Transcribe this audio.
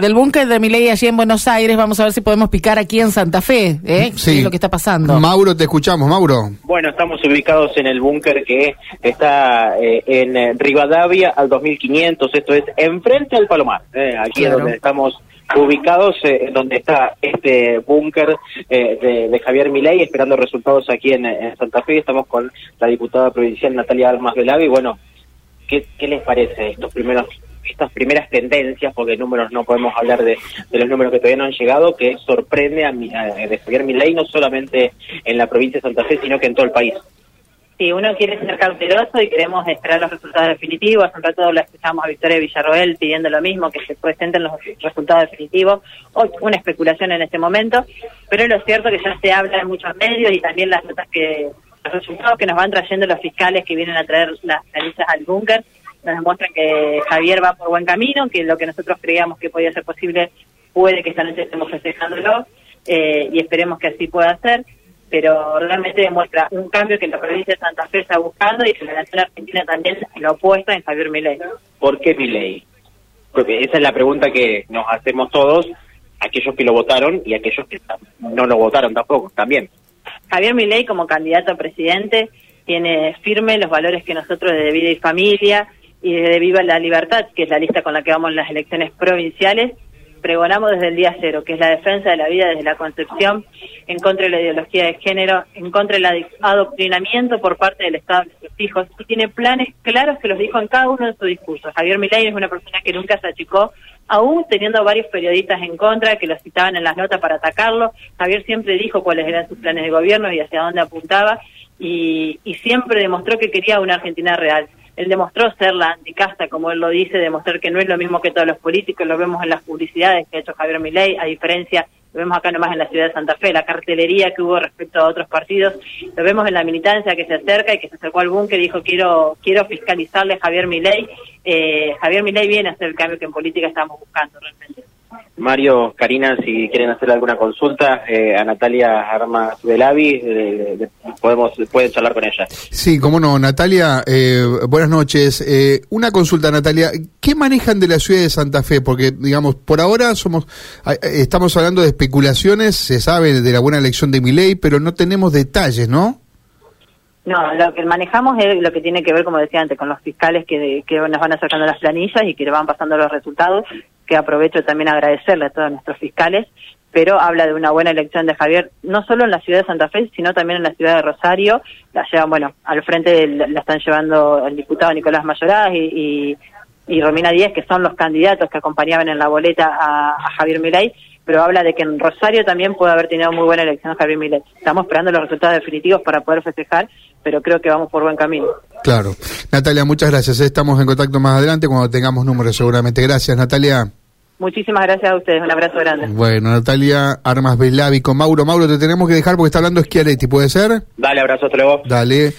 del búnker de Milei allí en Buenos Aires. Vamos a ver si podemos picar aquí en Santa Fe, ¿eh? Sí. ¿Qué es lo que está pasando? Mauro, te escuchamos, Mauro. Bueno, estamos ubicados en el búnker que está eh, en eh, Rivadavia al 2500, esto es enfrente al Palomar, eh, aquí Claro. es donde estamos ubicados, eh, donde está este búnker eh, de, de Javier Milei, esperando resultados aquí en, en Santa Fe. Estamos con la diputada provincial Natalia Almas Velavi. Bueno, ¿qué, qué les parece estos primeros estas primeras tendencias, porque números no podemos hablar de, los números que todavía no han llegado, que sorprende a, mi- a- de Javier Milei no solamente en la provincia de Santa Fe, sino que en todo el país. Sí, uno quiere ser cauteloso y queremos esperar los resultados definitivos. Hace un rato la a Victoria Villarroel pidiendo lo mismo, que se presenten los resultados definitivos. Hoy una especulación en este momento, pero lo cierto que ya se habla en muchos medios y también las notas que, los resultados que nos van trayendo los fiscales que vienen a traer las narices al búnker nos demuestran que Javier va por buen camino, que lo que nosotros creíamos que podía ser posible puede que esta noche estemos festejándolo eh, y esperemos que así pueda ser pero realmente demuestra un cambio que la provincia de Santa Fe está buscando y que la nación argentina también lo opuesta en Javier Milei. ¿Por qué Milei? Porque esa es la pregunta que nos hacemos todos, aquellos que lo votaron y aquellos que no lo votaron tampoco, también. Javier Milei como candidato a presidente tiene firme los valores que nosotros desde Vida y Familia y desde Viva la Libertad, que es la lista con la que vamos en las elecciones provinciales, pregonamos desde el día cero, que es la defensa de la vida desde la concepción, en contra de la ideología de género, en contra del adoctrinamiento por parte del Estado de nuestros hijos, y tiene planes claros que los dijo en cada uno de sus discursos. Javier Milei es una persona que nunca se achicó, aún teniendo varios periodistas en contra que lo citaban en las notas para atacarlo. Javier siempre dijo cuáles eran sus planes de gobierno y hacia dónde apuntaba, y siempre demostró que quería una Argentina real. Él demostró ser la anticasta, como él lo dice, demostrar que no es lo mismo que todos los políticos, lo vemos en las publicidades que ha hecho Javier Milei, a diferencia, lo vemos acá nomás en la ciudad de Santa Fe, la cartelería que hubo respecto a otros partidos, lo vemos en la militancia que se acerca y que se acercó al búnker y dijo quiero quiero fiscalizarle a Javier Milei. Eh, Javier Milei viene a hacer el cambio que en política estamos buscando realmente. Mario, Karina, si quieren hacer alguna consulta eh, a Natalia Armas Velavi, eh, de- podemos pueden charlar con ella. Sí, cómo no, Natalia, eh, buenas noches. Eh, una consulta, Natalia, ¿qué manejan de la ciudad de Santa Fe? Porque, digamos, por ahora somos, eh, estamos hablando de especulaciones, se sabe de la buena elección de Milei, pero no tenemos detalles, ¿no? No, lo que manejamos es lo que tiene que ver, como decía antes, con los fiscales que, que nos van acercando las planillas y que le van pasando los resultados, que aprovecho también agradecerle a todos nuestros fiscales, pero habla de una buena elección de Javier, no solo en la ciudad de Santa Fe, sino también en la ciudad de Rosario. La llevan, bueno, al frente la están llevando el diputado Nicolás Mayoraz y, Romina Díez, que son los candidatos que acompañaban en la boleta a, a Javier Milei, pero habla de que en Rosario también puede haber tenido muy buena elección Javier Milei. Estamos esperando los resultados definitivos para poder festejar, pero creo que vamos por buen camino. Claro. Natalia, muchas gracias. Estamos en contacto más adelante cuando tengamos números, seguramente. Gracias, Natalia. Muchísimas gracias a ustedes, un abrazo grande. Bueno, Natalia Armas Velavi con Mauro. Mauro, te tenemos que dejar porque está hablando Schiaretti, ¿puede ser? Dale, abrazo, hasta luego. Dale.